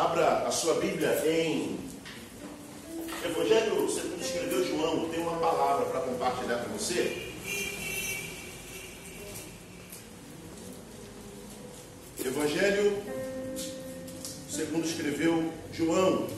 Abra a sua Bíblia em Evangelho segundo escreveu João. Tem uma palavra para compartilhar com você. Evangelho segundo escreveu João.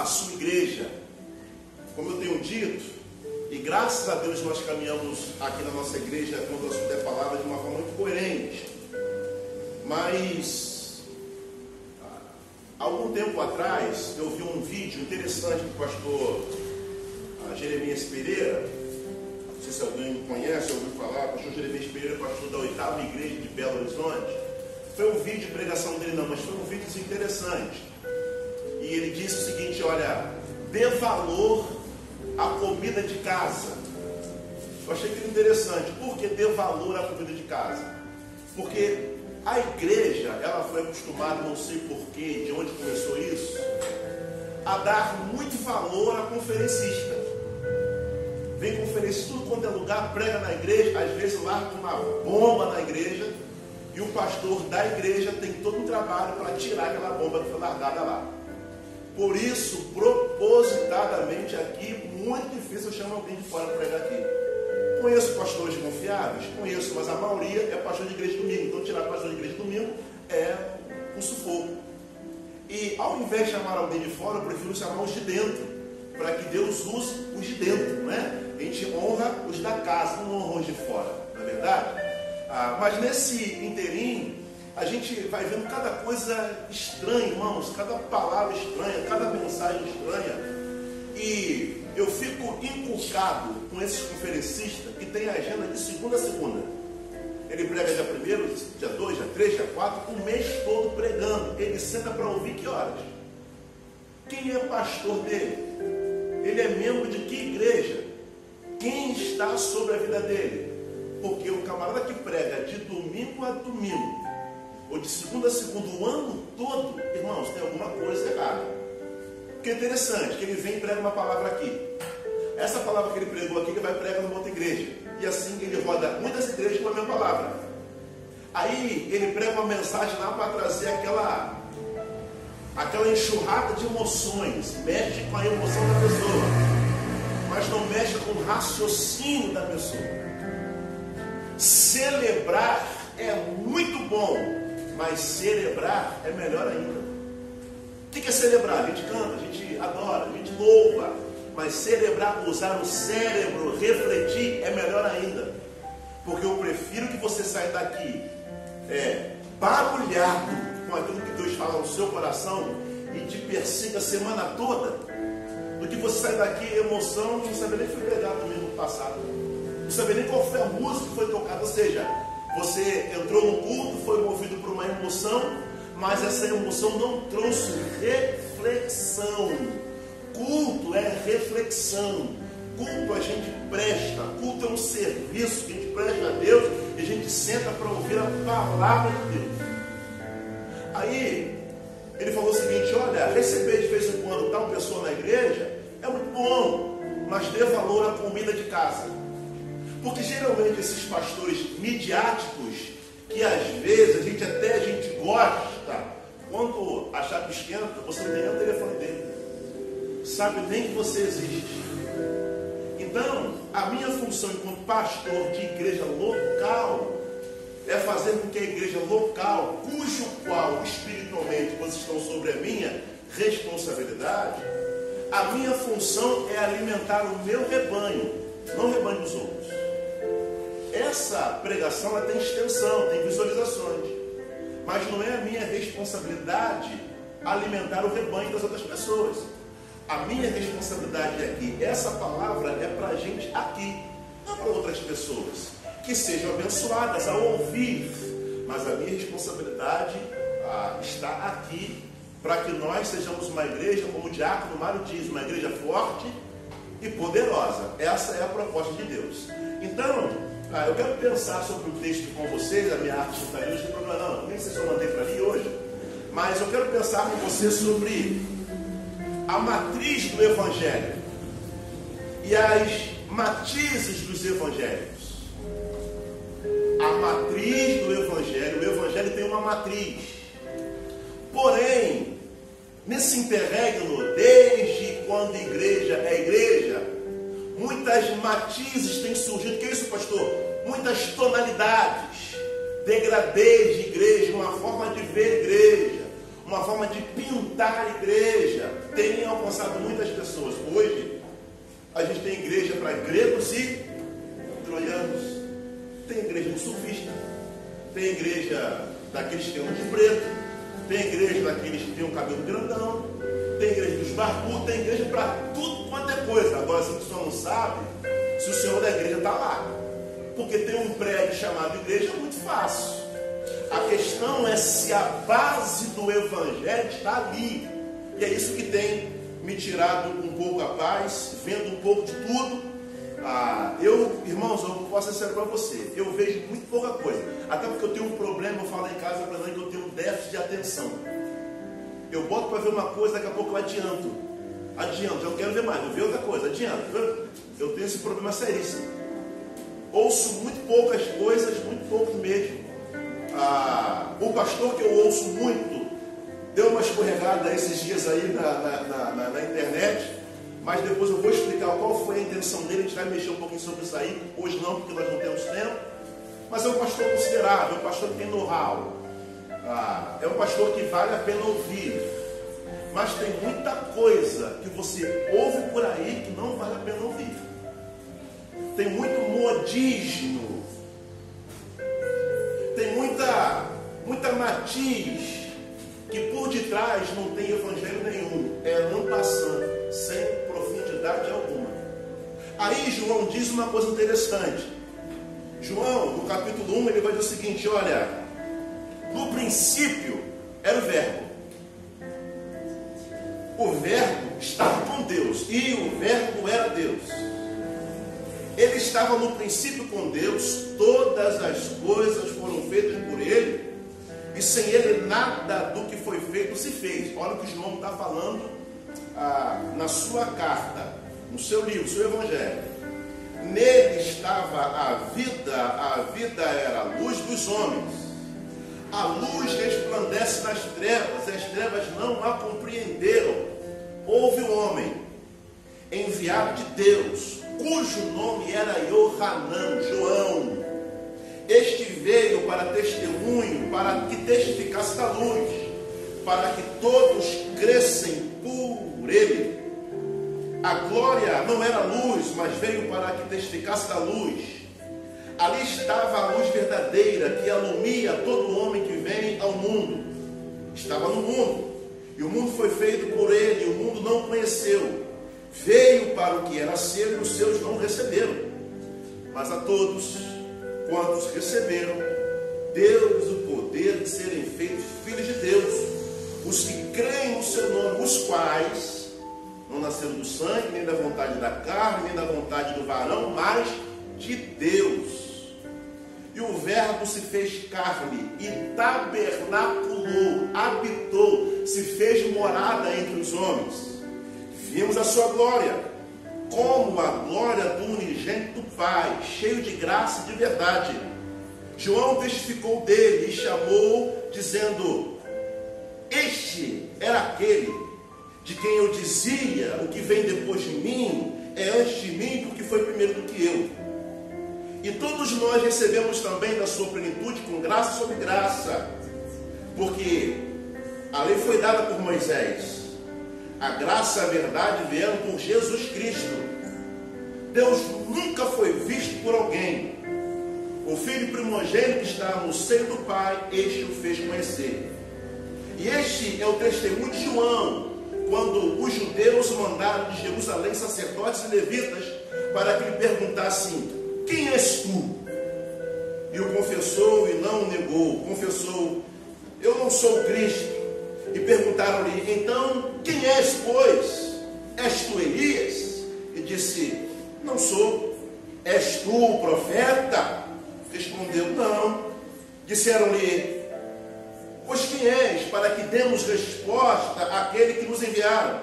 A sua igreja. Como eu tenho dito, e graças a Deus nós caminhamos aqui na nossa igreja quando eu assunto é palavra de uma forma muito coerente. Mas há algum tempo atrás eu vi um vídeo interessante do pastor ah, Jeremias Pereira. Não sei se alguém conhece, ouviu falar, pastor Jeremias Pereira, pastor da oitava igreja de Belo Horizonte. Foi um vídeo de pregação dele não, mas foi um vídeo interessante. Disse o seguinte, olha, dê valor à comida de casa. Eu achei que interessante. Por que dê valor à comida de casa? Porque a igreja, ela foi acostumada, não sei porquê, de onde começou isso, a dar muito valor à conferencista. Vem conferencista tudo quanto é lugar, prega na igreja, às vezes larga uma bomba na igreja, e o pastor da igreja tem todo um trabalho para tirar aquela bomba que foi largada lá. Por isso, propositadamente aqui, muito difícil eu chamar alguém de fora para pregar aqui. Conheço pastores confiáveis? Conheço, mas a maioria é pastor de igreja domingo. Então, tirar pastor de igreja domingo é um sufoco. E ao invés de chamar alguém de fora, eu prefiro chamar os de dentro, para que Deus use os de dentro, né? A gente honra os da casa, não honra os de fora, não é verdade? Ah, mas nesse inteirinho, a gente vai vendo cada coisa estranha, irmãos, cada palavra estranha, cada mensagem estranha. E eu fico inculcado com esses conferencistas que tem agenda de segunda a segunda. Ele prega dia 1, dia 2, dia 3, dia 4, o mês todo pregando. Ele senta para ouvir que horas? Quem é pastor dele? Ele é membro de que igreja? Quem está sobre a vida dele? Porque o camarada que prega de domingo a domingo, ou de segunda a segunda, o ano todo, irmãos, tem alguma coisa errada. O que é interessante, que ele vem e prega uma palavra aqui. Essa palavra que ele pregou aqui, ele vai pregar numa outra igreja. E assim ele roda muitas igrejas com a mesma palavra. Aí ele prega uma mensagem lá para trazer aquela, aquela enxurrada de emoções. Mexe com a emoção da pessoa, mas não mexe com o raciocínio da pessoa. Celebrar é muito bom, mas celebrar é melhor ainda. O que é celebrar? A gente canta, a gente adora, a gente louva. Mas celebrar, usar o cérebro, refletir é melhor ainda. Porque eu prefiro que você saia daqui é, bagulhado com aquilo que Deus fala no seu coração e te persiga a semana toda, do que você sair daqui emoção, não sabe nem foi pregado no domingo passado. Não sabe nem qual foi a música que foi tocada. Ou seja, você entrou no culto, foi movido por uma emoção, mas essa emoção não trouxe reflexão. Culto é reflexão. Culto a gente presta. Culto é um serviço que a gente presta a Deus e a gente senta para ouvir a palavra de Deus. Aí, ele falou o seguinte: olha, receber de vez em quando tal pessoa na igreja é muito bom, mas dê valor à comida de casa. Porque geralmente esses pastores midiáticos, que às vezes a gente até a gente gosta, quando a chave esquenta, você não tem o telefone dele. Sabe nem que você existe. Então, a minha função enquanto pastor de igreja local é fazer com que a igreja local, cujo qual espiritualmente vocês estão sobre a minha responsabilidade, a minha função é alimentar o meu rebanho, não o rebanho dos outros. Essa pregação ela tem extensão, tem visualizações, mas não é a minha responsabilidade alimentar o rebanho das outras pessoas. A minha responsabilidade aqui, essa palavra é para a gente aqui, não para outras pessoas, que sejam abençoadas ao ouvir, mas a minha responsabilidade ah, está aqui para que nós sejamos uma igreja, como o diácono Mário diz, uma igreja forte e poderosa. Essa é a proposta de Deus. Então, ah, eu quero pensar sobre o texto com vocês, a minha arte está hoje, não tem problema não, nem sei se eu mandei para ali hoje, mas eu quero pensar com você sobre a matriz do Evangelho e as matizes dos Evangelhos. A matriz do Evangelho, o Evangelho tem uma matriz. Porém, nesse interregno, desde quando igreja é igreja, muitas matizes têm surgido. Que é isso, pastor? Muitas tonalidades, degradê de igreja, uma forma de ver igreja, uma forma de pintar a igreja, tem alcançado muitas pessoas. Hoje, a gente tem igreja para gregos e troianos. Tem igreja de surfista, tem igreja daqueles que de preto, tem igreja daqueles que têm um cabelo grandão, tem igreja dos barbudos, tem igreja para tudo quanto coisa. Agora, se a pessoa não sabe, se o senhor da igreja está lá. Porque tem um prédio chamado igreja, é muito fácil. A questão é se a base do evangelho está ali. E é isso que tem me tirado um pouco a paz, vendo um pouco de tudo ah, eu, irmãos, eu posso ser para você. Eu vejo muito pouca coisa. Até porque eu tenho um problema, eu falo em casa para mim que eu tenho um déficit de atenção. Eu boto para ver uma coisa, daqui a pouco eu adianto. Adianto, eu quero ver mais, eu ver outra coisa, adianto. Eu tenho esse problema seríssimo. Ouço muito poucas coisas, muito pouco mesmo. Ah, o pastor que eu ouço muito deu uma escorregada esses dias aí na, na, na, na internet mas depois eu vou explicar qual foi a intenção dele. A gente vai mexer um pouquinho sobre isso aí. Hoje não, porque nós não temos tempo. Mas é um pastor considerável, é um pastor que tem know-how. Ah, é um pastor que vale a pena ouvir. Mas tem muita coisa que você ouve por aí que não vale a pena ouvir. Tem muito modismo. Tem muita, muita matiz que por detrás não tem evangelho nenhum. É não passando, sem profundidade alguma. Aí João diz uma coisa interessante. João, no capítulo 1, ele vai dizer o seguinte: olha, no princípio era o Verbo. O Verbo estava com Deus e o Verbo era Deus. Ele estava no princípio com Deus, todas as coisas foram feitas por Ele, e sem Ele nada do que foi feito se fez. Olha o que João está falando ah, na sua carta, no seu livro, seu evangelho. Nele estava a vida, a vida era a luz dos homens. A luz resplandece nas trevas, as trevas não a compreenderam. Houve um homem enviado de Deus, cujo nome era Yohanan, João. Este veio para testemunho, para que testificasse da luz, para que todos crescem por ele. A glória não era luz, mas veio para que testificasse da luz. Ali estava a luz verdadeira que alumia todo homem que vem ao mundo. Estava no mundo, e o mundo foi feito por ele, e o mundo não conheceu. Veio para o que era seu e os seus não receberam. Mas a todos quantos receberam, deu-lhes o poder de serem feitos filhos de Deus os que creem no seu nome, os quais não nasceram do sangue, nem da vontade da carne, nem da vontade do varão, mas de Deus. E o Verbo se fez carne e tabernaculou, habitou, se fez morada entre os homens. Vimos a sua glória, como a glória do unigênito Pai, cheio de graça e de verdade. João testificou dele e chamou, dizendo: este era aquele de quem eu dizia: o que vem depois de mim é antes de mim, porque foi primeiro do que eu. E todos nós recebemos também da sua plenitude com graça sobre graça, porque a lei foi dada por Moisés, a graça e a verdade vieram por Jesus Cristo. Deus nunca foi visto por alguém. O filho primogênito que está no seio do Pai, este o fez conhecer. E este é o testemunho de João, quando os judeus mandaram de Jerusalém sacerdotes e levitas para que lhe perguntassem: Quem és tu? E o confessou e não negou. Confessou: Eu não sou Cristo. E perguntaram-lhe: Então, quem és, pois? És tu Elias? E disse: Não sou. És tu o profeta? Respondeu: Não. Disseram-lhe: Pois quem és, para que demos resposta àquele que nos enviaram?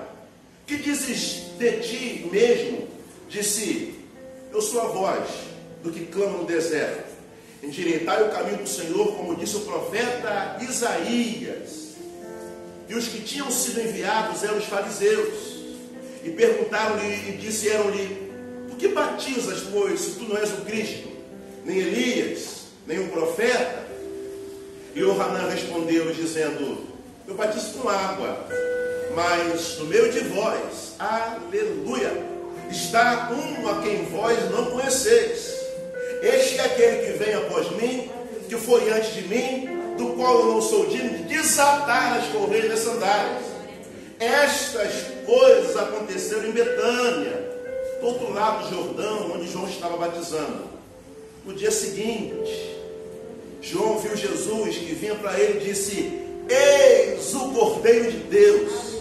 Que dizes de ti mesmo? Disse: Eu sou a voz do que clama no deserto. Endireitai o caminho do Senhor, como disse o profeta Isaías. E os que tinham sido enviados eram os fariseus. E perguntaram-lhe e disseram-lhe: Por que batizas, pois, se tu não és o Cristo, nem Elias, nem o profeta? E o Hanan respondeu, dizendo: Eu batizo com água, mas no meio de vós, aleluia, está um a quem vós não conheceis. Este é aquele que vem após mim, que foi antes de mim, do qual eu não sou digno de desatar as correias das sandálias. Estas coisas aconteceram em Betânia, do outro lado do Jordão, onde João estava batizando. No dia seguinte, João viu Jesus que vinha para ele e disse: Eis o Cordeiro de Deus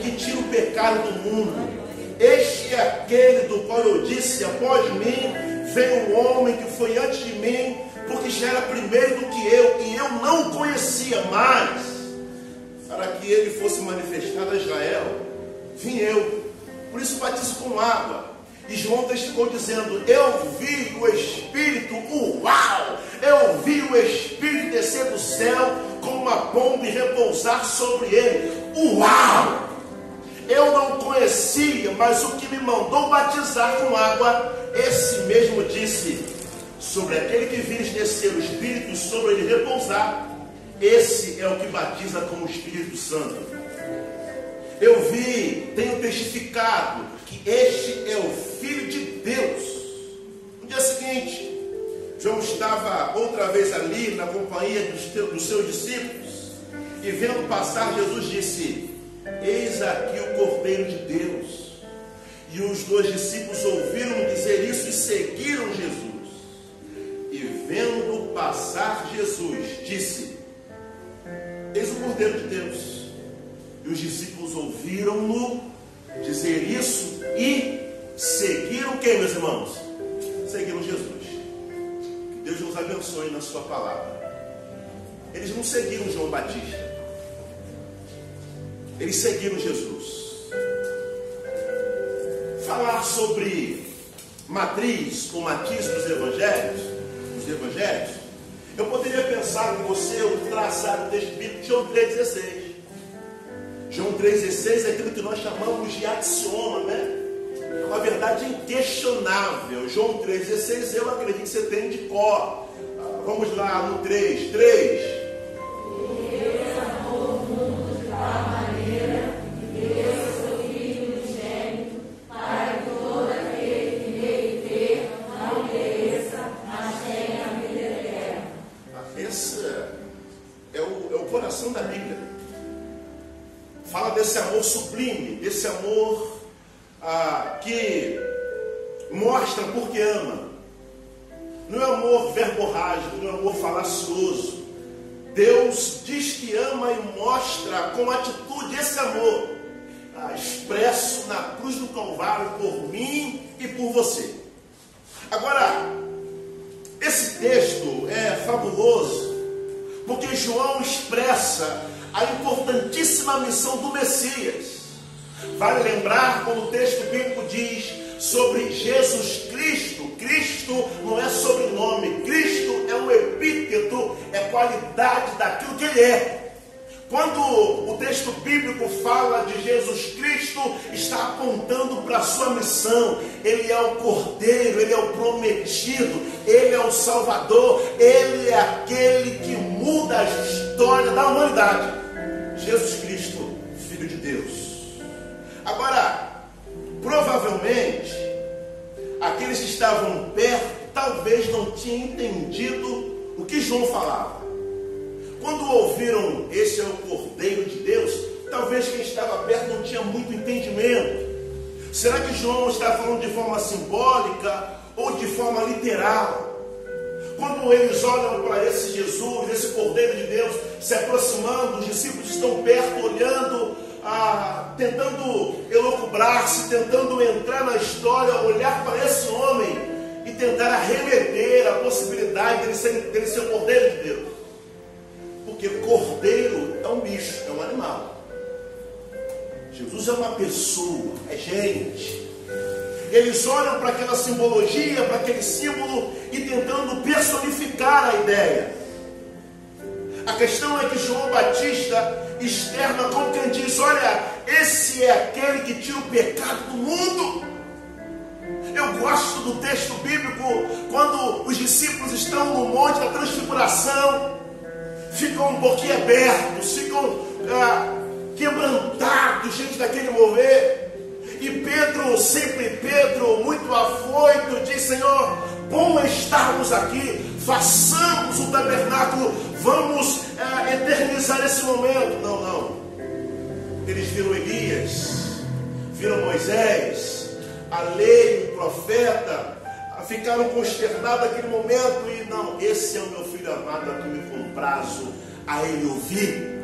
que tira o pecado do mundo. Este é aquele do qual eu disse: Após mim vem um homem que foi antes de mim, porque já era primeiro do que eu, e eu não o conhecia mais. Para que ele fosse manifestado a Israel, vim eu. Por isso batizo com água. E João testificou dizendo: Eu vi o Espírito, uau! Eu vi o Espírito descer do céu como uma pomba e repousar sobre ele. Uau! Eu não conhecia, mas o que me mandou batizar com água, esse mesmo disse: Sobre aquele que vires descer o Espírito e sobre ele repousar, esse é o que batiza com o Espírito Santo. Eu vi, tenho testificado que este é o Filho de Deus. No dia seguinte, João estava outra vez ali na companhia dos, dos seus discípulos e vendo passar, Jesus disse: Eis aqui o Cordeiro de Deus. E os dois discípulos ouviram dizer isso e seguiram Jesus. E vendo passar Jesus, disse: Eis o Cordeiro de Deus. E os discípulos ouviram-no dizer isso e seguiram quem, meus irmãos? Seguiram Jesus. Que Deus nos abençoe na sua palavra. Eles não seguiram João Batista. Eles seguiram Jesus. Falar sobre matriz ou matiz dos evangelhos, dos evangelhos, eu poderia pensar com você o traçar o texto bíblico de João 3,16. João 3,16 é aquilo que nós chamamos de axioma, né? É uma verdade inquestionável. João 3,16 eu acredito que você tem de cor. Vamos lá no 3. 3. desse você. Agora, esse texto é fabuloso, porque João expressa a importantíssima missão do Messias. Vale lembrar quando o texto bíblico diz sobre Jesus Cristo. Cristo não é sobrenome, Cristo é um epíteto, é qualidade daquilo que ele é. Quando o texto bíblico fala de Jesus Cristo, está apontando para a sua missão. Ele é o Cordeiro, ele é o prometido, ele é o Salvador, ele é aquele que muda a história da humanidade. Jesus Cristo, Filho de Deus. Agora, provavelmente, aqueles que estavam perto talvez não tinham entendido o que João falava. Quando ouviram esse é o Cordeiro de Deus, talvez quem estava perto não tinha muito entendimento. Será que João está falando de forma simbólica ou de forma literal? Quando eles olham para esse Jesus, esse Cordeiro de Deus se aproximando, os discípulos estão perto, olhando, ah, tentando elocubrar-se, tentando entrar na história, olhar para esse homem e tentar arremeter a possibilidade dele ser, dele ser o Cordeiro de Deus. Porque cordeiro é um bicho, é um animal. Jesus é uma pessoa, é gente. Eles olham para aquela simbologia, para aquele símbolo e tentando personificar a ideia. A questão é que João Batista externa como quem diz: Olha, esse é aquele que tira o pecado do mundo. Eu gosto do texto bíblico quando os discípulos estão no monte da transfiguração, ficam um pouquinho abertos, ficam ah, quebrantados diante daquele mover. E Pedro, sempre Pedro, muito afoito, diz: Senhor, bom estarmos aqui, façamos o tabernáculo, vamos é, eternizar esse momento. Não, não. Eles viram Elias, viram Moisés, a lei, o profeta, ficaram consternados naquele momento e não, esse é o meu filho amado, a quem me comprazo a ele ouvir.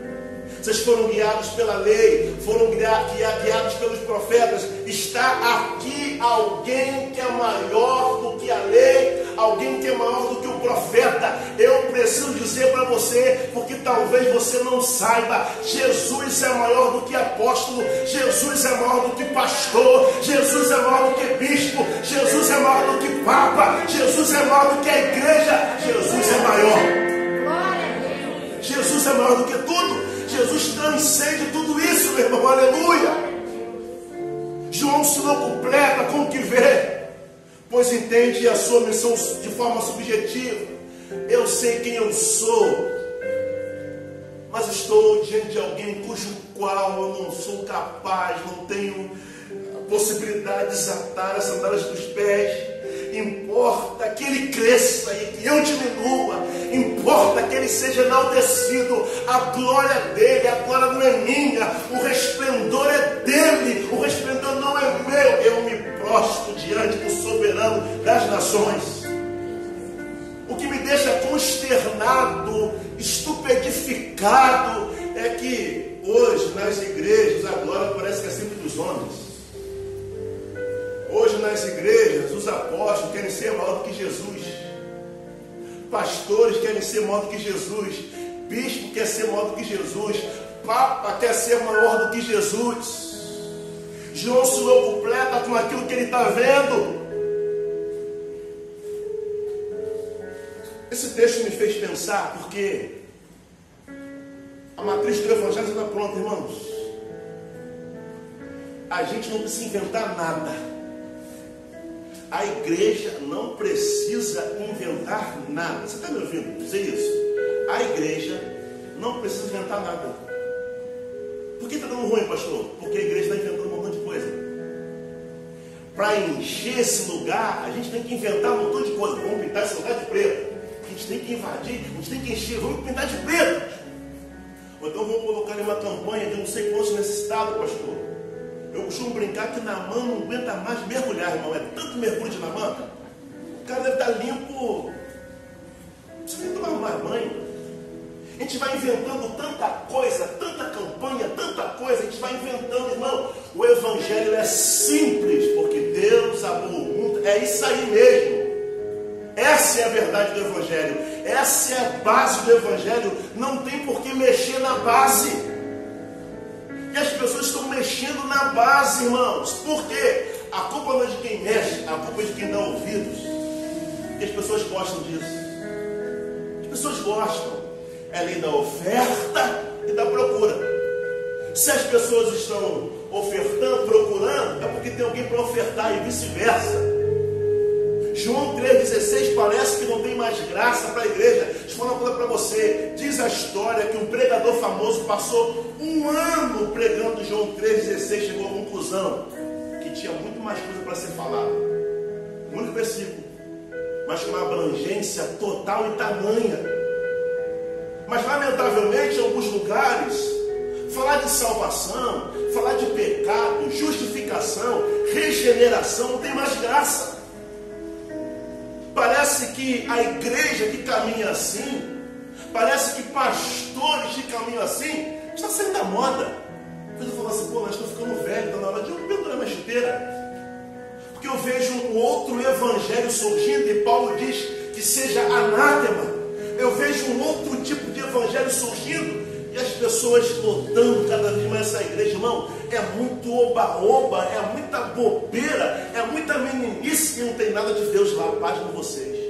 Vocês foram guiados pela lei, foram guiados pelos profetas. Está aqui alguém que é maior do que a lei, alguém que é maior do que o profeta. Eu preciso dizer para você, porque talvez você não saiba: Jesus é maior do que apóstolo, Jesus é maior do que pastor, Jesus é maior do que bispo, Jesus é maior do que papa, Jesus é maior do que a igreja, Jesus é maior. Jesus é maior do que tudo. Jesus transcende tudo isso, meu irmão, aleluia. João se não completa com o que vê, pois entende a sua missão de forma subjetiva. Eu sei quem eu sou, mas estou diante de alguém cujo qual eu não sou capaz, não tenho a possibilidade de desatar as sandálias dos pés importa que ele cresça e que eu diminua, importa que ele seja enaltecido, a glória dele, a glória não é minha, o resplendor é dele, o resplendor não é meu, eu me prostro diante do soberano das nações. O que me deixa consternado, estupedificado, é que hoje nas igrejas a glória parece que é sempre dos homens. Hoje nas igrejas, os apóstolos querem ser maior do que Jesus. Pastores querem ser maior do que Jesus. Bispo quer ser maior do que Jesus. Papa quer ser maior do que Jesus. João se completa com aquilo que ele está vendo. Esse texto me fez pensar porque a matriz do Evangelho está pronta, irmãos. A gente não precisa inventar nada. A igreja não precisa inventar nada. Você está me ouvindo dizer isso? A igreja não precisa inventar nada. Por que está dando ruim, pastor? Porque a igreja está inventando um montão de coisa. Para encher esse lugar, a gente tem que inventar um montão de coisa. Vamos pintar esse lugar de preto. A gente tem que invadir, a gente tem que encher, vamos pintar de preto. Ou então vamos colocar uma campanha de não sei quantos necessitados, pastor. Eu costumo brincar que Namã não aguenta mais mergulhar, irmão. É tanto mergulho de Namã. O cara deve estar limpo. Você que tomar mais banho. A gente vai inventando tanta coisa, tanta campanha, tanta coisa, a gente vai inventando, irmão. O Evangelho é simples, porque Deus amou o mundo. É isso aí mesmo. Essa é a verdade do Evangelho. Essa é a base do Evangelho. Não tem por que mexer na base. E as pessoas estão mexendo na base, irmãos. Por quê? A culpa não é de quem mexe, a culpa é de quem dá ouvidos. E as pessoas gostam disso. As pessoas gostam. É lei da oferta e da procura. Se as pessoas estão ofertando, procurando, é porque tem alguém para ofertar e vice-versa. João 3,16 parece que não tem mais graça para a igreja. Deixa eu falar uma coisa para você. Diz a história que um pregador famoso passou um ano pregando João 3,16, chegou à conclusão que tinha muito mais coisa para ser falada. Um único versículo, mas com uma abrangência total e tamanha. Mas lamentavelmente, em alguns lugares, falar de salvação, falar de pecado, justificação, regeneração, não tem mais graça. Parece que a igreja que caminha assim, parece que pastores que caminham assim, está saindo da moda. Mas eu falo assim, pô, mas estou ficando velho, está na hora de eu pendurar minha chuteira. Porque eu vejo um outro evangelho surgindo e Paulo diz que seja anátema. Eu vejo um outro tipo de evangelho surgindo e as pessoas lotando cada vez mais essa igreja, irmão. É muito oba-oba, é muita bobeira, é muita meninice e não tem nada de Deus lá. Paz com vocês.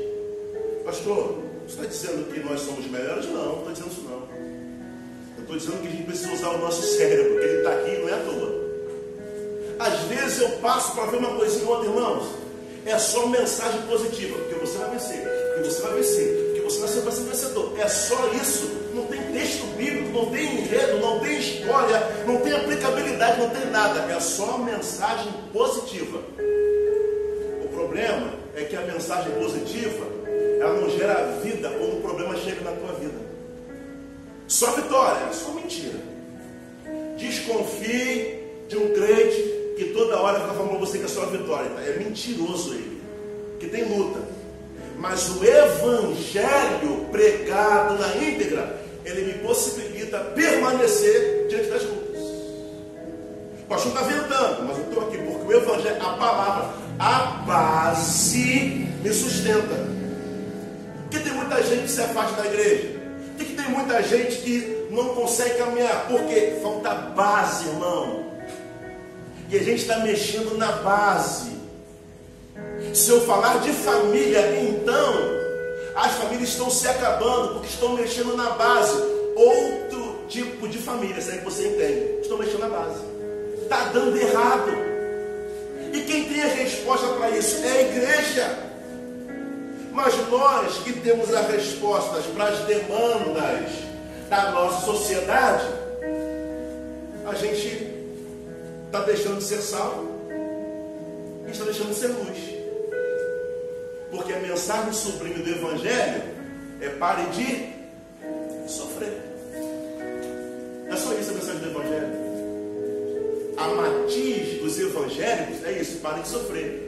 Pastor, você está dizendo que nós somos melhores? Não, não estou dizendo isso não. Eu estou dizendo que a gente precisa usar o nosso cérebro, porque ele está aqui não é à toa. Às vezes eu passo para ver uma coisinha outra, irmãos. É só mensagem positiva, porque você vai vencer, porque você vai vencer, porque você nasceu para ser vencedor. É só isso. Não tem texto bíblico, não tem enredo, não tem história, não tem aplicabilidade, não tem nada. É só mensagem positiva. O problema é que a mensagem positiva ela não gera vida quando o problema chega na tua vida. Só vitória, só mentira. Desconfie de um crente que toda hora fica falando para você que é só vitória. É mentiroso ele, que tem luta. Mas o evangelho pregado na íntegra, ele me possibilita permanecer diante das lutas. O pastor está ventando, mas eu estou aqui porque o evangelho, a palavra, a base me sustenta. Porque tem muita gente que se afasta da igreja. Por que tem muita gente que não consegue caminhar? Porque falta base, irmão. E a gente está mexendo na base. Se eu falar de família, então as famílias estão se acabando porque estão mexendo na base. Outro tipo de família, se é que você entende. Estão mexendo na base. Está dando errado. E quem tem a resposta para isso é a igreja. Mas nós que temos as respostas para as demandas da nossa sociedade, a gente está deixando de ser sal e está deixando de ser luz. Porque a mensagem sublime do Evangelho é pare de sofrer. É só isso a mensagem do Evangelho. A matiz dos evangélicos é isso, pare de sofrer.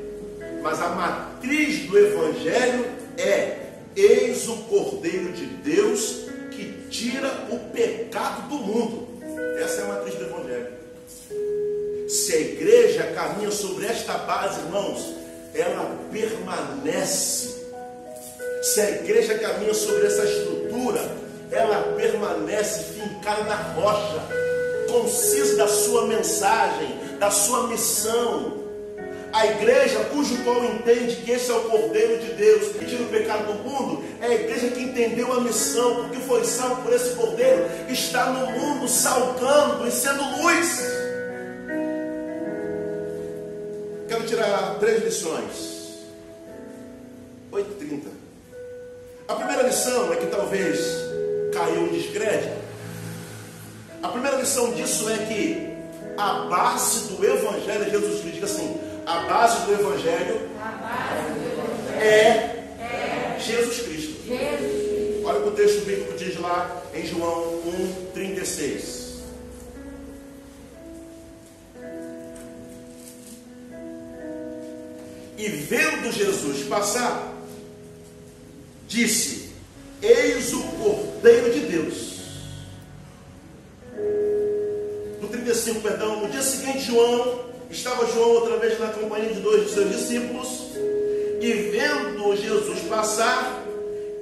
Mas a matriz do Evangelho é: eis o Cordeiro de Deus que tira o pecado do mundo. Essa é a matriz do Evangelho. Se a igreja caminha sobre esta base, irmãos, ela permanece. Se a igreja caminha sobre essa estrutura, ela permanece fincada na rocha, concisa da sua mensagem, da sua missão, a igreja cujo qual entende que esse é o Cordeiro de Deus que tira o pecado do mundo, é a igreja que entendeu a missão, porque foi salvo por esse Cordeiro, está no mundo salgando e sendo luz. Quero tirar três lições. 8h30. A primeira lição é que talvez caiu em descrédito. A primeira lição disso é que a base do Evangelho de Jesus Cristo, diga assim, a base do Evangelho, base do evangelho é, é Jesus Cristo. Jesus. Olha o que o texto bíblico diz lá em João 1,36. E vendo Jesus passar, disse: Eis o Cordeiro de Deus. No 35, perdão, no dia seguinte, João, estava João outra vez na companhia de dois de seus discípulos, e vendo Jesus passar,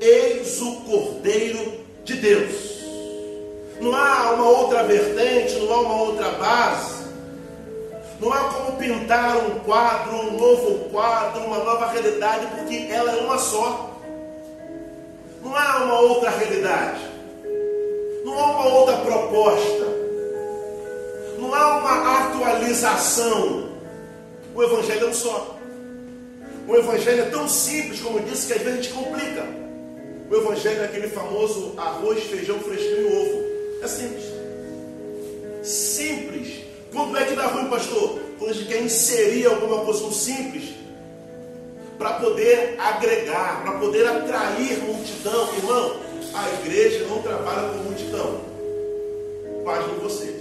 eis o Cordeiro de Deus. Não há uma outra vertente, não há uma outra base. Não há como pintar um quadro, um novo quadro, uma nova realidade, porque ela é uma só. Não há uma outra realidade. Não há uma outra proposta. Não há uma atualização. O Evangelho é um só. O Evangelho é tão simples, como eu disse, que às vezes a gente complica. O Evangelho é aquele famoso arroz, feijão, fresquinho e ovo. É simples. Simples. Quando é que dá ruim, pastor? Quando a gente quer inserir alguma coisa no simples para poder agregar, para poder atrair multidão. Irmão, a igreja não trabalha com multidão. Paz em vocês.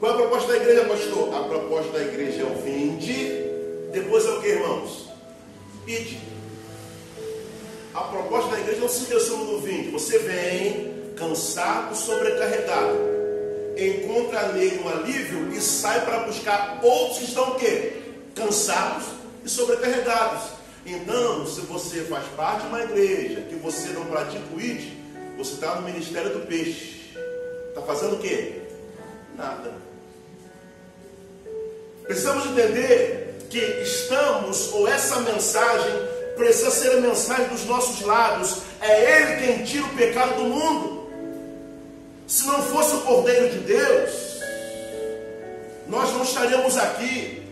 Qual é a proposta da igreja, pastor? A proposta da igreja é o vinde, depois é o que, irmãos? Ide. A proposta da igreja não se resume no vinde. Você vem cansado, sobrecarregado. Encontra nele um alívio e sai para buscar outros que estão o quê? Cansados e sobrecarregados. Então, se você faz parte de uma igreja que você não pratica o ID, você está no ministério do peixe. Está fazendo o quê? Nada. Precisamos entender que estamos, ou essa mensagem precisa ser a mensagem dos nossos lábios. É Ele quem tira o pecado do mundo. Se não fosse o Cordeiro de Deus, nós não estaríamos aqui.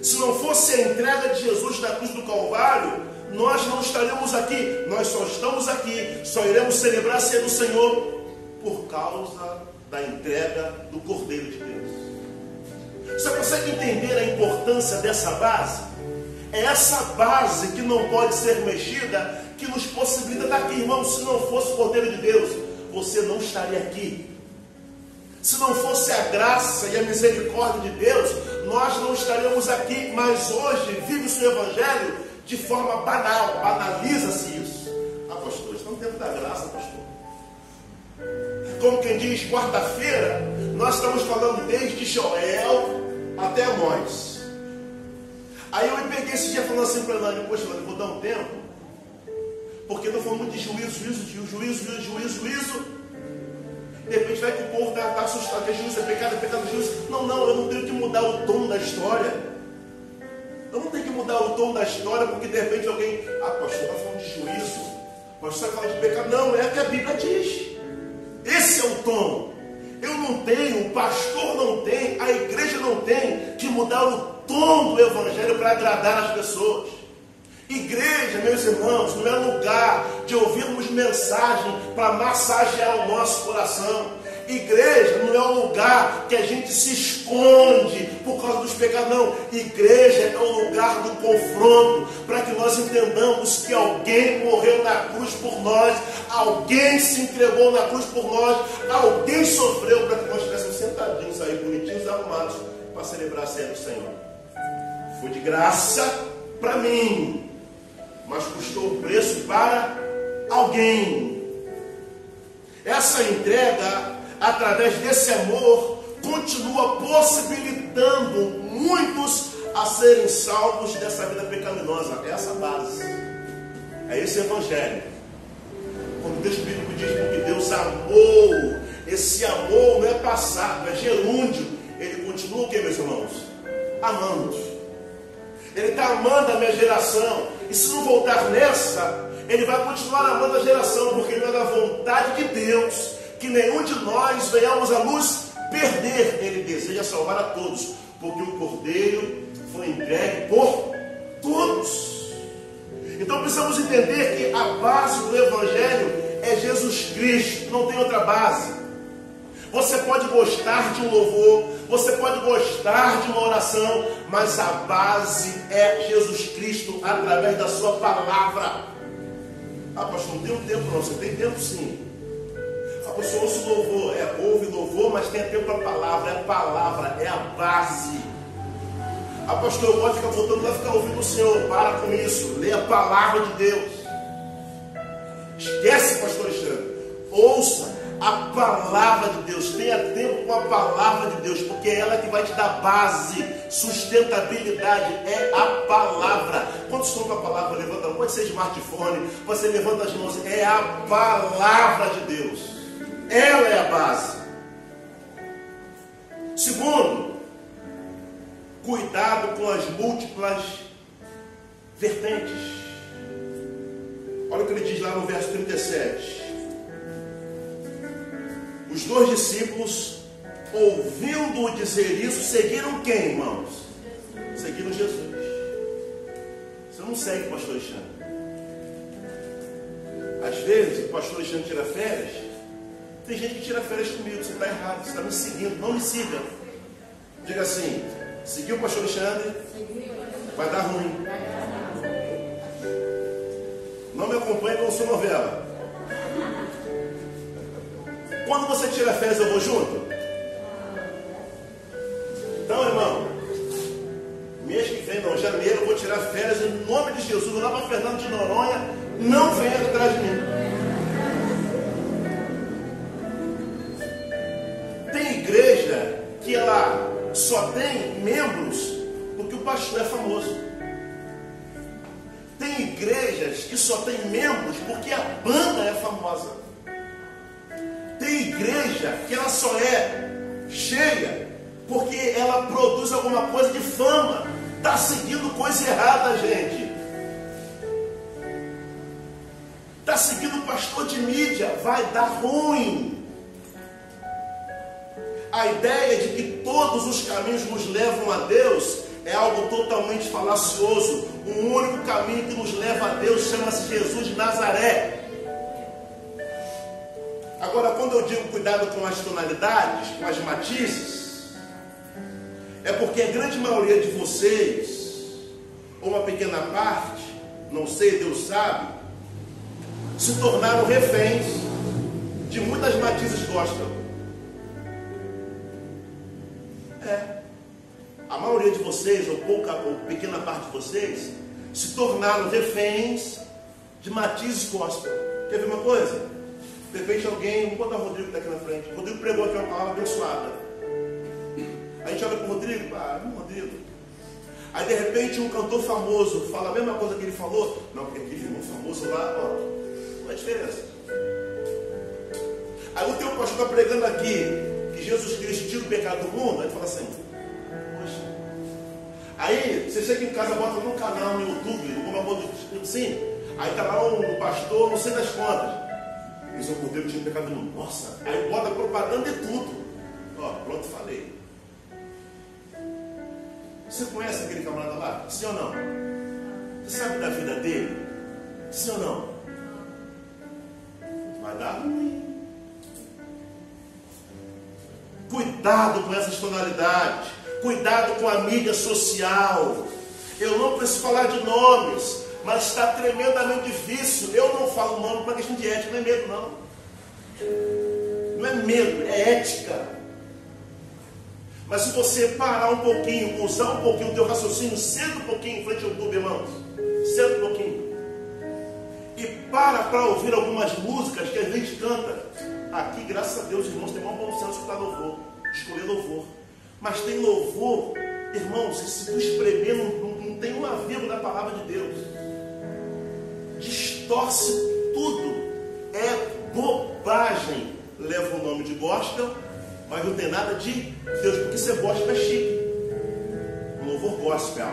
Se não fosse a entrega de Jesus na cruz do Calvário, nós não estaríamos aqui. Nós só estamos aqui, só iremos celebrar a ceia do Senhor por causa da entrega do Cordeiro de Deus. Você consegue entender a importância dessa base? É essa base que não pode ser mexida que nos possibilita estar aqui, irmão. Se não fosse o Cordeiro de Deus, você não estaria aqui. Se não fosse a graça e a misericórdia de Deus, nós não estaríamos aqui. Mas hoje vive-se o Evangelho de forma banal, banaliza-se isso. Ah, estamos dentro da graça, pastor. Como quem diz, quarta-feira, nós estamos falando desde Joel até Amós. Aí eu me peguei esse dia falando assim para Elane, poxa, vou dar um tempo, porque não foi muito de juízo, juízo, juízo, juízo, juízo, juízo. De repente vai que o povo está tá assustado, que é juízo, é pecado, é pecado, é juízo. Não, não, eu não tenho que mudar o tom da história. Eu não tenho que mudar o tom da história, porque de repente alguém, ah, pastor, está falando de juízo, pastor está falando de pecado. Não, é o que a Bíblia diz. Esse é o tom. Eu não tenho, o pastor não tem, a igreja não tem que mudar o tom do Evangelho para agradar as pessoas. Igreja, meus irmãos, não é lugar de ouvirmos mensagem para massagear o nosso coração. Igreja não é um lugar que a gente se esconde por causa dos pecados, não. Igreja é o lugar do confronto, para que nós entendamos que alguém morreu na cruz por nós, alguém se entregou na cruz por nós, alguém sofreu para que nós estivéssemos sentadinhos aí, bonitinhos, arrumados, para celebrar a ceia do Senhor. Foi de graça para mim, mas custou o preço para alguém. Essa entrega através desse amor, continua possibilitando muitos a serem salvos dessa vida pecaminosa. É essa base. É esse evangelho. Quando o texto bíblico diz que Deus amou, esse amor não é passado, é gerúndio. Ele continua o que, meus irmãos? Amando. Ele está amando a minha geração. E se não voltar nessa, ele vai continuar amando a geração, porque não é da vontade de Deus que nenhum de nós venhamos a luz perder. Ele deseja salvar a todos, porque o Cordeiro foi entregue por todos. Então precisamos entender que a base do Evangelho é Jesus Cristo, não tem outra base. Você pode gostar de um louvor, você pode gostar de uma oração, mas a base é Jesus Cristo através da sua palavra. Ah, pastor, não tem um tempo não, você tem tempo sim a pessoa ouve louvor, é, ouve louvor, mas tem tempo para a palavra, é a palavra, é a base. Ah, pastor, eu posso ficar voltando lá ficar ouvindo o Senhor. Para com isso. Lê a palavra de Deus. Esquece, pastor Alexandre. Ouça a palavra de Deus. Tenha tempo com a palavra de Deus, porque é ela que vai te dar base, sustentabilidade. É a palavra. Quando estão com a palavra, levanta, pode ser smartphone, você levanta as mãos. É a palavra de Deus. Ela é a base. Segundo, cuidado com as múltiplas vertentes. Olha o que ele diz lá no verso 37. Os dois discípulos, ouvindo-o dizer isso, seguiram quem, irmãos? Seguiram Jesus. Você não segue o pastor Alexandre. Às vezes, o pastor Alexandre tira férias tem gente que tira férias comigo, você está errado, você está me seguindo, não me siga. Diga assim, seguiu o pastor Alexandre, vai dar ruim. Não me acompanhe com sua novela. Quando você tira férias, eu vou junto? Então, irmão, mês que vem, não, janeiro, eu vou tirar férias em nome de Jesus, lá para Fernando de Noronha, não venha atrás de mim. Só tem membros porque o pastor é famoso. Tem igrejas que só tem membros porque a banda é famosa. Tem igreja que ela só é cheia porque ela produz alguma coisa de fama. Está seguindo coisa errada, gente. Está seguindo pastor de mídia, vai dar ruim. A ideia de que todos os caminhos nos levam a Deus é algo totalmente falacioso. O único caminho que nos leva a Deus chama-se Jesus de Nazaré. Agora, quando eu digo cuidado com as tonalidades, com as matizes, é porque a grande maioria de vocês, ou uma pequena parte, não sei, Deus sabe, se tornaram reféns de muitas matizes gospel. É. A maioria de vocês, ou pouca ou pequena parte de vocês, se tornaram reféns de matizes gospel. Quer ver uma coisa? De repente alguém, vamos botar o Rodrigo que está aqui na frente. O Rodrigo pregou aqui uma palavra abençoada. A gente olha para o Rodrigo, ah, não, Rodrigo. Aí de repente um cantor famoso fala a mesma coisa que ele falou. Não, porque aquele irmão famoso lá, ó, qual é a diferença? Aí o teu pastor está pregando aqui que Jesus Cristo tira o pecado do mundo, aí fala assim, poxa. Aí você chega em casa, bota num canal no YouTube, alguma coisa assim, aí está lá um pastor, não sei das contas. Isso é o cordeiro tira o pecado do mundo. Nossa, aí bota propaganda de tudo. Ó, pronto, falei. Você conhece aquele camarada lá? Sim ou não? Você sabe da vida dele? Sim ou não? Vai dar ruim. Cuidado com essas tonalidades. Cuidado com a mídia social. Eu não preciso falar de nomes, mas está tremendamente difícil. Eu não falo nome para questão de ética, não é medo, não. Não é medo, é ética. Mas se você parar um pouquinho, usar um pouquinho o teu raciocínio, senta um pouquinho em frente ao YouTube, irmãos. Senta um pouquinho. E para para ouvir algumas músicas que a gente canta. Aqui, graças a Deus, irmãos, tem um bom senso escutar louvor. Escolher louvor. Mas tem louvor, irmãos, que se tu espremer, não, não, não tem uma vírgula da palavra de Deus. Distorce tudo. É bobagem. Leva o nome de gospel, mas não tem nada de Deus, porque ser gospel é chique. Um louvor gospel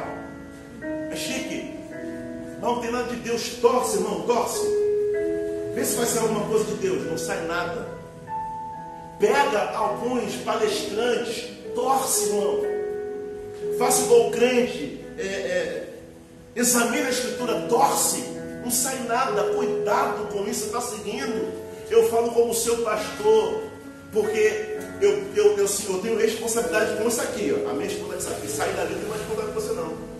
é chique. Não tem nada de Deus, torce, irmão, torce. Vê se vai sair alguma coisa de Deus, não sai nada. Pega alguns palestrantes, torce, irmão. Faça igual o crente, é, é, examine a escritura, torce, não sai nada. Cuidado com isso, está seguindo. Eu falo como seu pastor, porque eu, eu, eu, eu, tenho responsabilidade com isso aqui. Ó. A minha esposa diz aqui, sai dali, não tem mais responsabilidade com você não.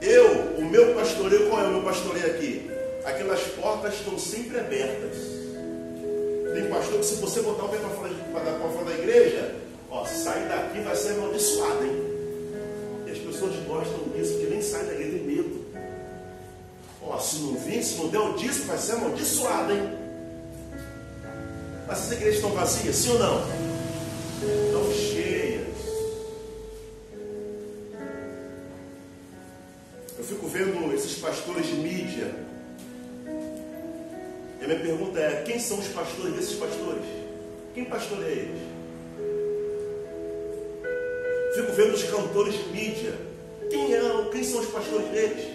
Eu, o meu pastoreio, qual é o meu pastoreio aqui? Aquelas portas estão sempre abertas. Tem pastor que se você botar o pé para fora, fora da igreja, ó, se sair daqui vai ser amaldiçoado, hein? E as pessoas gostam disso, porque nem saem da igreja, tem medo. Ó, se não vir, se não der o dízimo, vai ser amaldiçoado, hein? Mas as igrejas estão vazias, sim ou não? Estão cheias. Eu fico vendo esses pastores de mídia. A minha pergunta é: quem são os pastores desses pastores? Quem pastoreia eles? Fico vendo os cantores de mídia. Quem, é, quem são os pastores deles?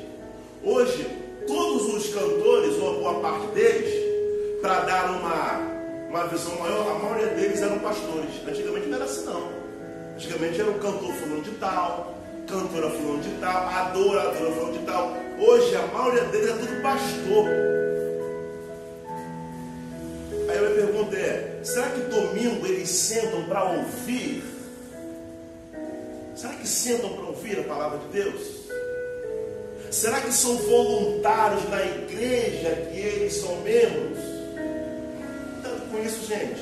Hoje, todos os cantores, ou a boa parte deles, para dar uma, uma visão maior, a maioria deles eram pastores. Antigamente não era assim não. Antigamente era o cantor fulano de tal, cantora fulano de tal, adoradora fulano de tal. Hoje a maioria deles é tudo pastor. Pergunta é, será que domingo eles sentam para ouvir? Será que sentam para ouvir a palavra de Deus? Será que são voluntários na igreja que eles são membros? Cuidado com isso, gente.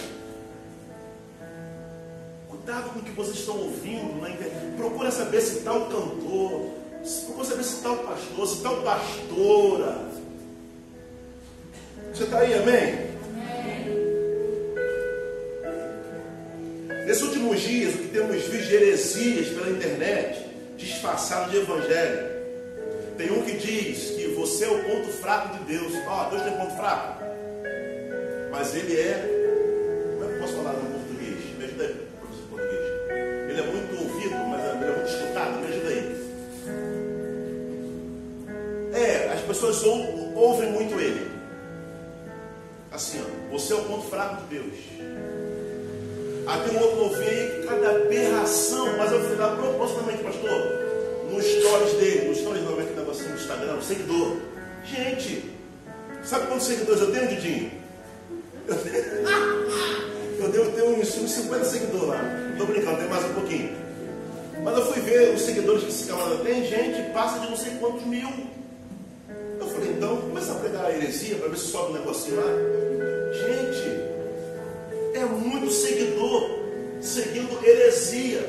Cuidado com o que vocês estão ouvindo na internet. Procura saber se tal cantor, Procura saber se tal pastor, se tal pastora. Você está aí, amém? Temos visto heresias pela internet, disfarçado de evangelho. Tem um que diz que você é o ponto fraco de Deus. Ó, oh, Deus tem ponto fraco. Mas ele é. Como é que posso falar no português? Me ajuda aí, professor português. Ele é muito ouvido, mas ele é muito escutado. Me ajuda aí. É, as pessoas ouvem muito ele. Assim, ó, você é o ponto fraco de Deus. Tem um outro novinho aí, mas eu fui lá propositalmente, pastor, nos stories dele, nos stories não, é que negocinho do Instagram, o seguidor. Gente, sabe quantos seguidores eu tenho, Didinho? Eu, eu devo ter uns 50 seguidores lá. Estou brincando, tem mais um pouquinho. Mas eu fui ver os seguidores que esse camarada tem, gente, passa de não sei quantos mil. Eu falei, então, começa a pregar a heresia para ver se sobe um negocinho lá. Gente, heresia.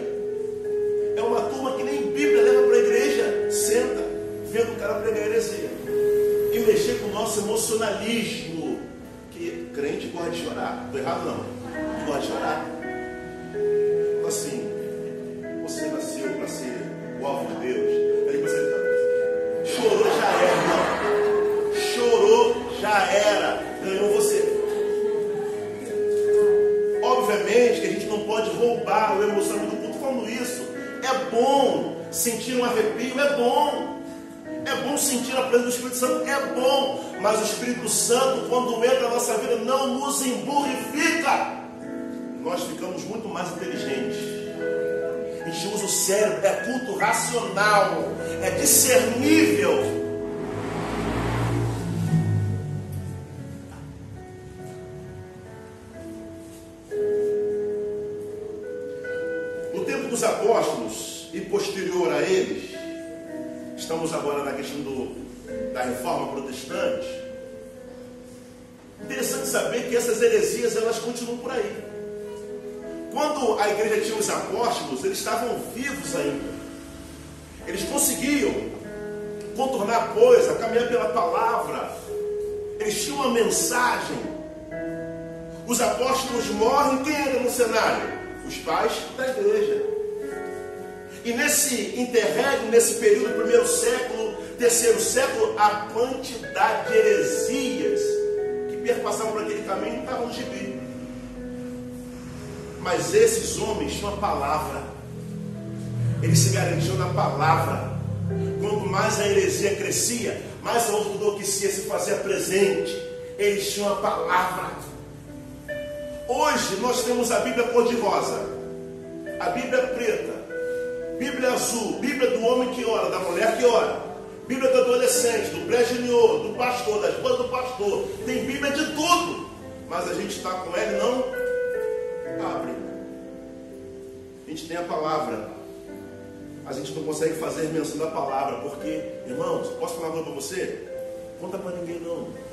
Bom sentir a presença do Espírito Santo, é bom. Mas o Espírito Santo, quando entra na nossa vida, não nos emburrifica. Nós ficamos muito mais inteligentes. A gente usa o cérebro, é culto racional, é discernível. Mensagem. Os apóstolos morrem, quem era no cenário? Os pais da igreja. E nesse interregno, nesse período, primeiro século, terceiro século, a quantidade de heresias que perpassavam por aquele caminho estavam no gibi. Mas esses homens tinham a palavra. Eles se garantiam na palavra. Quanto mais a heresia crescia, mais a ortodoxia se fazia presente. Eles tinham a palavra. Hoje nós temos a Bíblia cor-de-rosa, a Bíblia preta, Bíblia azul, Bíblia do homem que ora, da mulher que ora. Bíblia do adolescente, do pré-junior, do pastor, da esposa do pastor. Tem Bíblia de tudo. Mas a gente está com ela e não abre. A gente tem a palavra. A gente não consegue fazer menção da palavra. Porque, irmãos, posso falar uma coisa para você? Conta para ninguém não.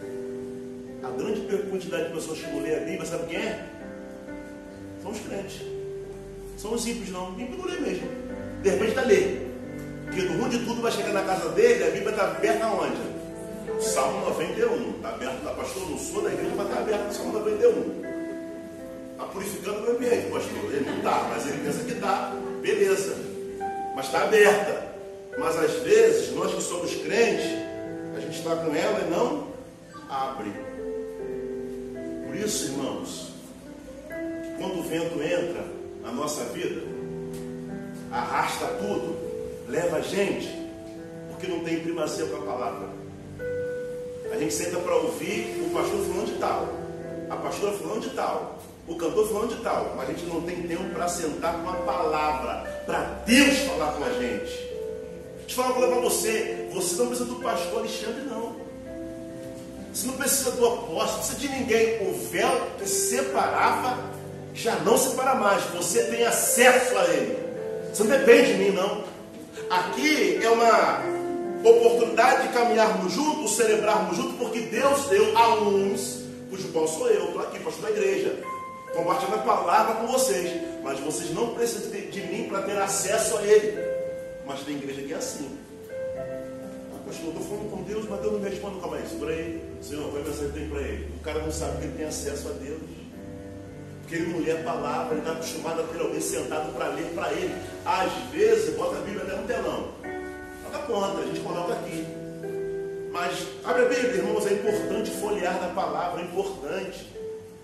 A grande quantidade de pessoas que não lê a Bíblia, sabe quem é? São os crentes. São os ímpios, não. Ímpio não mesmo. De repente está lê. Porque no ruim de tudo vai chegar na casa dele, a Bíblia está aberta aonde? Salmo 91. Está aberto, tá, pastor, não sou da igreja, mas está aberto Salmo 91. Está purificando o ambiente, pastor. Ele não está, mas ele pensa que está. Beleza. Mas está aberta. Mas às vezes, nós que somos crentes, a gente está com ela e não abre. Por isso, irmãos, quando o vento entra, na nossa vida, arrasta tudo, leva a gente, porque não tem primazia com a palavra. A gente senta para ouvir o pastor falando de tal, a pastora falando de tal, o cantor falando de tal, mas a gente não tem tempo para sentar com a palavra, para Deus falar com a gente. Deixa eu falar uma coisa para você: você não precisa do pastor Alexandre, não. Você não precisa do apóstolo, não precisa de ninguém. O véu que separava já não separa mais, você tem acesso a Ele. Você não depende de mim, não. Aqui é uma oportunidade de caminharmos juntos, celebrarmos juntos, porque Deus deu a uns, cujo qual sou eu, estou aqui, pastor da igreja, compartilhando a palavra com vocês, mas vocês não precisam de, de mim para ter acesso a Ele. Mas tem igreja que é assim. Pastor, estou falando com Deus, mas Deus não me responde. Calma aí, segura aí. Senhor, qual a mensagem que tem para ele? O cara não sabe que ele tem acesso a Deus. Porque ele não lê a palavra, ele está acostumado a ter alguém sentado para ler para ele. Às vezes, bota a Bíblia até no telão. Nada contra, a gente coloca aqui. Mas, abre a Bíblia, irmãos, é importante folhear da palavra, é importante.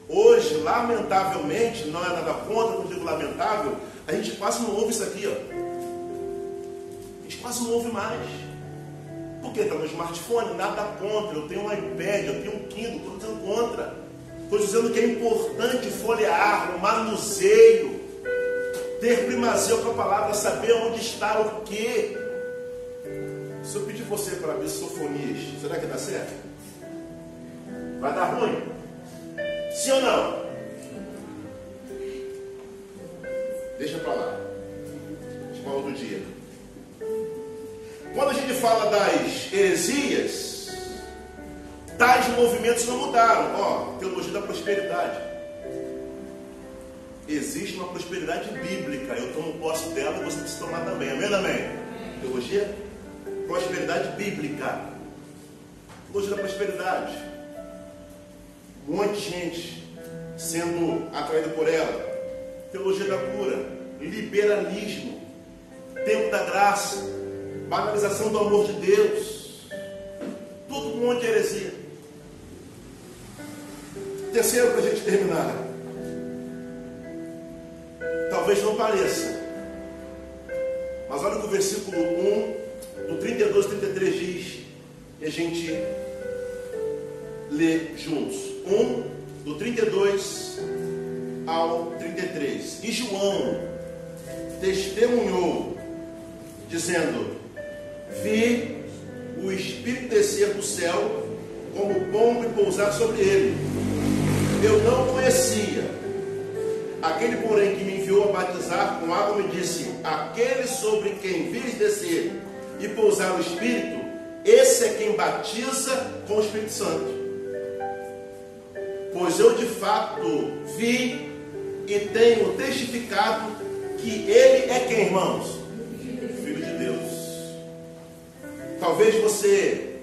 Hoje, lamentavelmente, não é nada contra, não digo lamentável, a gente quase não ouve isso aqui, ó. A gente quase não ouve mais. Por quê? Está no smartphone, nada contra. Eu tenho um iPad, eu tenho um Kindle, estou dizendo contra. Estou dizendo que é importante folhear, o manuseio, ter primazia com a palavra, saber onde está o quê. Se eu pedir você para abrir sofonias, será que dá certo? Vai dar ruim? Sim ou não? Deixa para lá. Para outro dia. Quando a gente fala das heresias, tais movimentos não mudaram. Ó, teologia da prosperidade. Existe uma prosperidade bíblica. Eu tomo posse dela e você precisa tomar também. Amém, amém? Teologia? Prosperidade bíblica. Teologia da prosperidade. Um monte de gente sendo atraída por ela. Teologia da cura. Liberalismo. Tempo da graça. Banalização do amor de Deus. Tudo um monte de heresia. Terceiro, para a gente terminar. Talvez não pareça. Mas olha o que o versículo 1, do 32 33 diz. E a gente lê juntos. 1, do 32 ao 33. E João testemunhou, dizendo: Vi o Espírito descer do céu como pombo e pousar sobre ele. Eu não conhecia. Aquele, porém, que me enviou a batizar com água me disse: Aquele sobre quem vires descer e pousar o Espírito, esse é quem batiza com o Espírito Santo. Pois eu de fato vi e tenho testificado que ele é quem, irmãos? Talvez você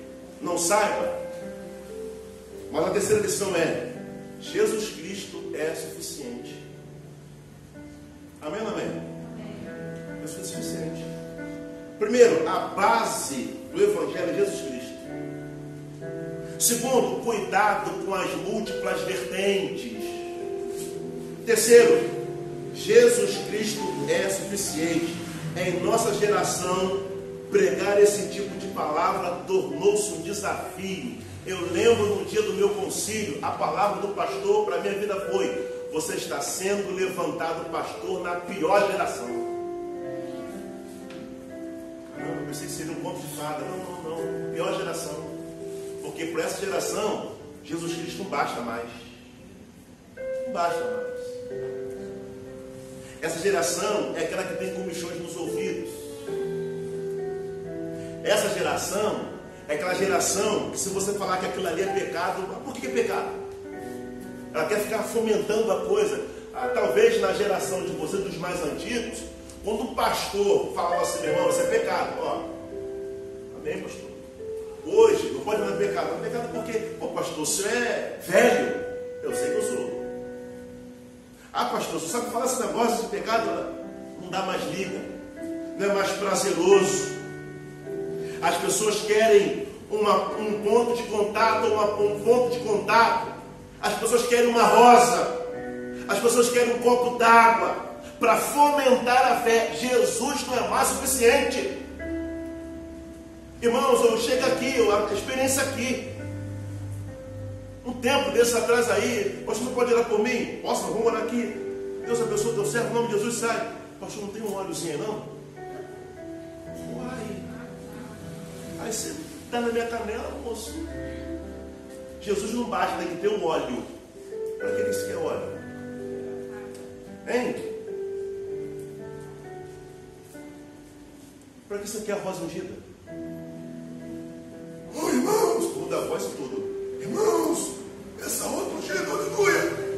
não saiba, mas a terceira lição é: Jesus Cristo é suficiente. Amém ou amém? É suficiente. Primeiro, a base do Evangelho é Jesus Cristo. Segundo, cuidado com as múltiplas vertentes. Terceiro, Jesus Cristo é suficiente. Em nossa geração, pregar esse tipo palavra tornou-se um desafio. Eu lembro no dia do meu concílio, a palavra do pastor para minha vida foi: Você está sendo levantado pastor na pior geração. Eu pensei que seria um ponto de fada. Não, não, não. Pior geração. Porque para essa geração, Jesus Cristo não basta mais. Não basta mais. Essa geração é aquela que tem comichões geração é aquela geração que se você falar que aquilo ali é pecado, por que é pecado? Ela quer ficar fomentando a coisa. Ah, talvez na geração de vocês, dos mais antigos, quando o pastor falava assim, meu irmão, isso é pecado. Ó, amém, pastor? Hoje, não pode mais pecado. Não é pecado porque, pô, pastor, o senhor é velho. Eu sei que eu sou. Ah, pastor, você sabe falar esse negócio de pecado? Não dá mais liga. Não é mais prazeroso. As pessoas querem uma, um ponto de contato, uma, um ponto de contato. As pessoas querem uma rosa. As pessoas querem um copo d'água para fomentar a fé. Jesus não é mais suficiente. Irmãos, eu chego aqui, eu, a experiência aqui. Um tempo desses atrás aí, pastor, não pode orar por mim? Posso, vamos orar aqui. Deus abençoe o teu servo, em nome de Jesus sai. Pastor, não tem um óleozinho não? Uai. Aí você dá na minha canela, moço. Jesus não basta, tem que ter um óleo. Para que isso quer óleo? Hein? Para que você quer a rosa ungida? Oh, irmãos, muda a voz e tudo. Irmãos, essa rosa ungida, aleluia.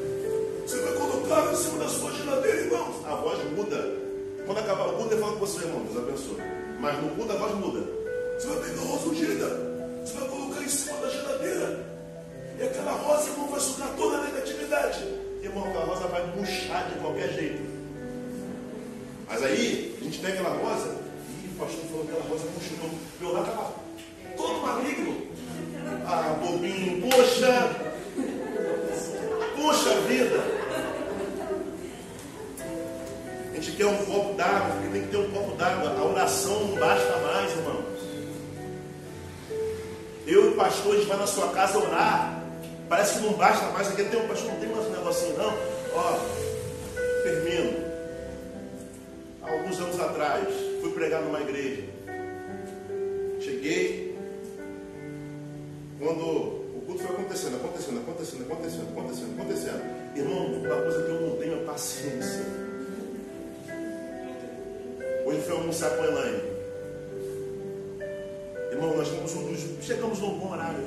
Você vai colocar em cima da sua geladeira, irmãos. A voz muda. Quando acabar o culto, eu falo com você, irmão. Deus abençoe. Mas no culto a voz muda. Você vai pegar a rosa ungida. Você vai colocar em cima da geladeira. E aquela rosa, irmão, vai sugar toda a negatividade. Irmão, aquela rosa vai murchar de qualquer jeito. Mas aí, a gente pega aquela rosa. E o pastor falou que aquela rosa murchou. Meu lado estava todo maligno. Ah, bobinho, poxa. Poxa vida. A gente quer um copo d'água, porque tem que ter um copo d'água. A oração não basta mais, irmãos. Eu e o pastor, a gente vai na sua casa orar. Parece que não basta mais. Aqui tem um pastor, não tem mais um negocinho, não. Ó, termino. Há alguns anos atrás, fui pregar numa igreja. Cheguei. Quando o culto foi acontecendo, acontecendo, acontecendo, acontecendo, acontecendo, acontecendo. Irmão, uma coisa que eu não tenho é paciência. Hoje foi almoçar com a Elaine. Irmão, nós temos um. Chegamos num bom horário.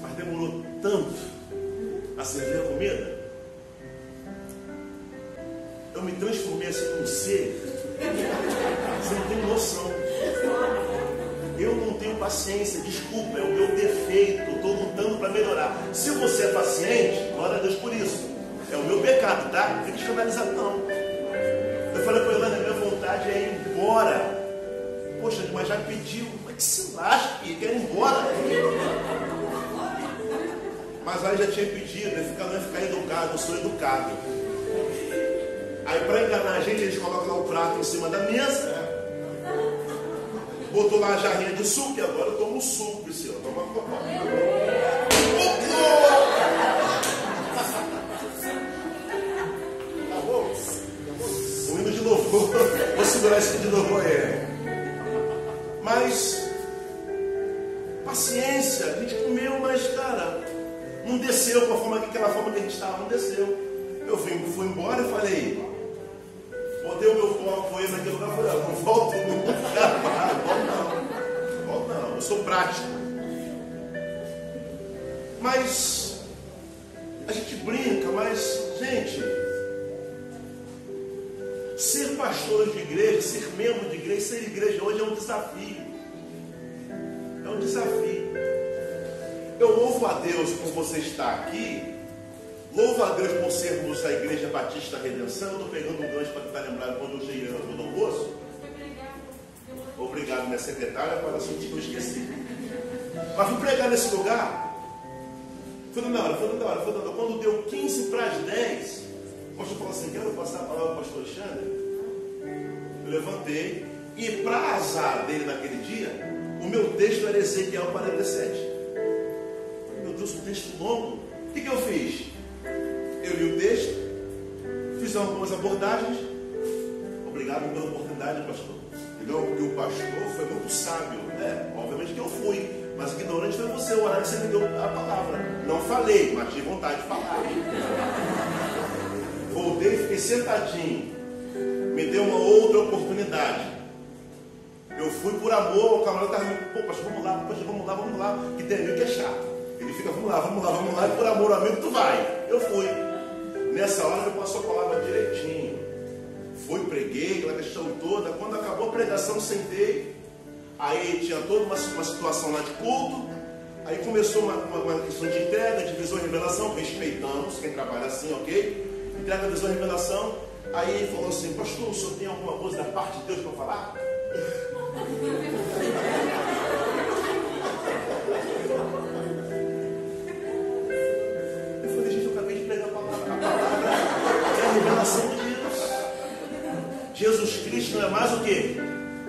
Mas demorou tanto a servir a comida. Eu me transformei assim num ser. Você não tem noção. Eu não tenho paciência, desculpa, é o meu defeito. Estou lutando para melhorar. Se você é paciente, glória a Deus por isso. É o meu pecado, tá? Fica escandalizado, não. Eu falei para a minha vontade é ir embora. Mas já pediu, mas que se lasque, quer ir embora. Mas aí já tinha pedido, eu ficar, não ia ficar educado, eu sou educado. Aí para enganar a gente, eles colocam lá o prato em cima da mesa. Botou lá a jarrinha de suco e agora eu tomo suco. Toma forma, que a gente estava, desceu. Eu fui, fui embora e falei, botei o meu copo aí naquele lugar, falei, não volto nunca, volto não, volto não, eu sou prático. Mas, a gente brinca, mas, gente, ser pastor de igreja, ser membro de igreja, ser igreja hoje é um desafio. É um desafio. Eu louvo a Deus por você estar aqui. Louvo a Deus por sermos a Igreja Batista Redenção. Eu estou pegando um gancho para tentar lembrar quando eu cheguei no almoço. Obrigado, minha secretária, para assunto que eu esqueci. Mas fui pregar nesse lugar. Foi na hora, foi na hora, foi na hora. Quando deu 15 para as 10, o pastor falou assim: Quero passar a palavra ao pastor Alexandre. Eu levantei. E para azar dele naquele dia, o meu texto era Ezequiel 47. Meu Deus, um texto longo. O que, que eu fiz? Eu li o texto, fiz algumas abordagens. Obrigado pela oportunidade, pastor. Entendeu? Porque o pastor foi muito sábio. É, obviamente que eu fui. Mas ignorante foi você, o horário que você me deu a palavra. Não falei, mas tive vontade de falar. Voltei, fiquei sentadinho. Me deu uma outra oportunidade. Eu fui por amor, o camarada estava me, pô, pastor, vamos lá, pastor, vamos lá, vamos lá, que tem amigo que é chato. Ele fica, vamos lá, vamos lá, vamos lá, e por amor amigo tu vai. Eu fui. Nessa hora ele passou a palavra direitinho. Fui, preguei, aquela questão toda. Quando acabou a pregação, sentei. Aí tinha toda uma, uma situação lá de culto. Aí começou uma, uma, uma questão de entrega, de visão e revelação. Respeitamos quem trabalha assim, ok? Entrega, visão e revelação. Aí ele falou assim, pastor, o senhor tem alguma coisa da parte de Deus para falar? Não é mais o que?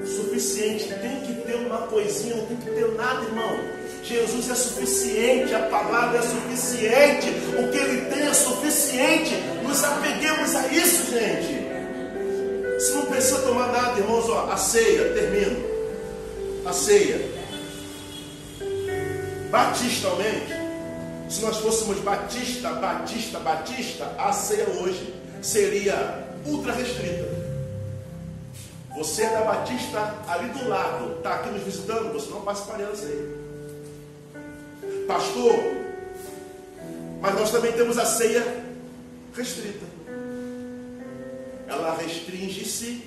Suficiente. Tem que ter uma coisinha, não tem que ter nada, irmão. Jesus é suficiente, a palavra é suficiente, o que ele tem é suficiente. Nos apeguemos a isso, gente. Você não precisa tomar nada, irmãos. Ó, a ceia, termino. A ceia. Batistalmente, se nós fôssemos batista, batista, batista, a ceia hoje seria ultra restrita. Você é da Batista ali do lado, está aqui nos visitando, você não participaria da ceia. Pastor, mas nós também temos a ceia restrita. Ela restringe-se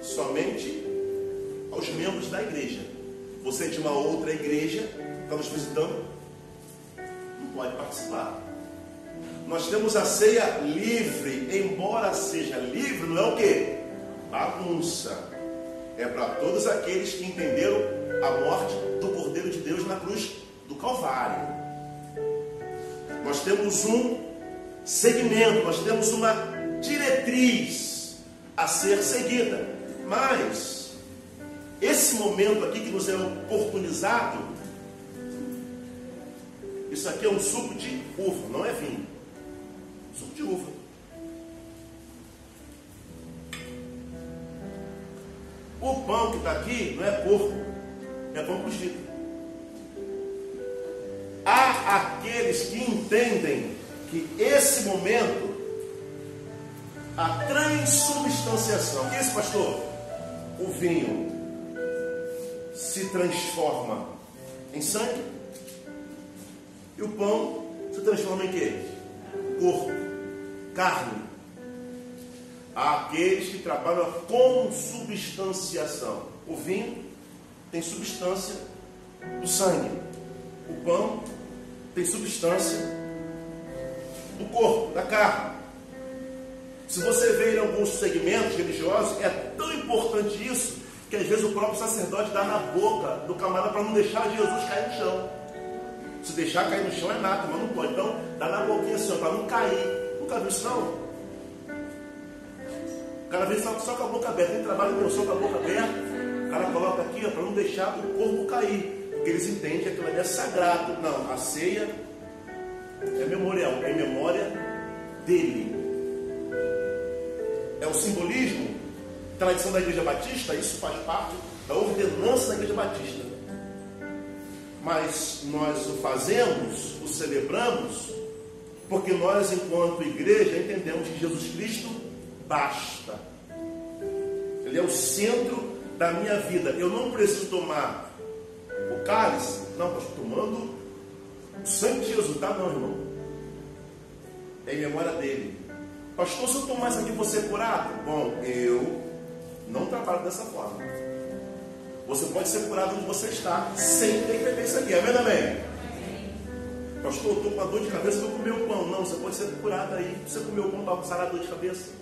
somente aos membros da igreja. Você é de uma outra igreja, está nos visitando, não pode participar. Nós temos a ceia livre, embora seja livre, não é o que? Bagunça. É para todos aqueles que entenderam a morte do Cordeiro de Deus na cruz do Calvário. Nós temos um segmento, nós temos uma diretriz a ser seguida. Mas esse momento aqui que nos é oportunizado, isso aqui é um suco de uva, não é vinho. Suco de uva. O pão que está aqui não é corpo, é pão cozido. Há aqueles que entendem que esse momento, a transubstanciação, que é esse pastor? O vinho se transforma em sangue e o pão se transforma em quê? Corpo, carne. Há aqueles que trabalham a consubstanciação. O vinho tem substância do sangue. O pão tem substância do corpo, da carne. Se você vê em alguns segmentos religiosos, é tão importante isso que às vezes o próprio sacerdote dá na boca do camarada para não deixar Jesus cair no chão. Se deixar cair no chão é nada, mas não pode. Então, dá na boquinha assim, para não cair. Nunca viu isso não? Cara vem só, só com a boca aberta. Tem trabalho meu só com a boca aberta. O cara coloca aqui para não deixar o corpo cair. Porque eles entendem que aquilo ali é sagrado. Não, a ceia é memorial, é memória dele. É o simbolismo, tradição da Igreja Batista, isso faz parte da ordenança da Igreja Batista. Mas nós o fazemos, o celebramos, porque nós, enquanto igreja, entendemos que Jesus Cristo basta. Ele é o centro da minha vida. Eu não preciso tomar o cálice, não, estou tomando o sangue de Jesus, tá não, irmão. É em memória dele. Pastor, se eu tomar isso aqui, você curado? Bom, eu não trabalho dessa forma. Você pode ser curado onde você está, sem ter que beber isso aqui. Amém, amém? Pastor, eu estou com a dor de cabeça, vou comer o pão. Não, você pode ser curado aí. Você comeu o pão para sarar a dor de cabeça.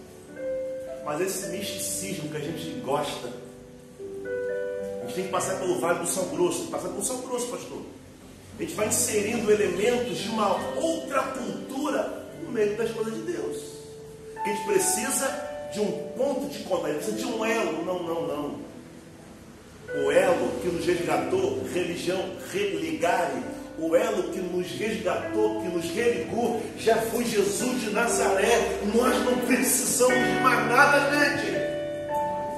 Mas esse misticismo que a gente gosta, a gente tem que passar pelo Vale do São Grosso. Passar pelo São Grosso, pastor. A gente vai inserindo elementos de uma outra cultura no meio das coisas de Deus. A gente precisa de um ponto de contato, precisa de um elo. Não, não, não. O elo que nos resgatou, religião religare, o elo que nos resgatou, que nos religou, já foi Jesus de Nazaré. Nós não precisamos de mais nada, gente.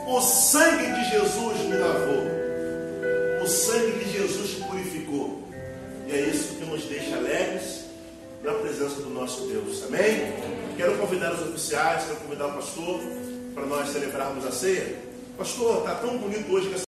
O sangue de Jesus me lavou. O sangue de Jesus purificou. E é isso que nos deixa alegres na presença do nosso Deus. Amém? Quero convidar os oficiais, quero convidar o pastor para nós celebrarmos a ceia. Pastor, está tão bonito hoje que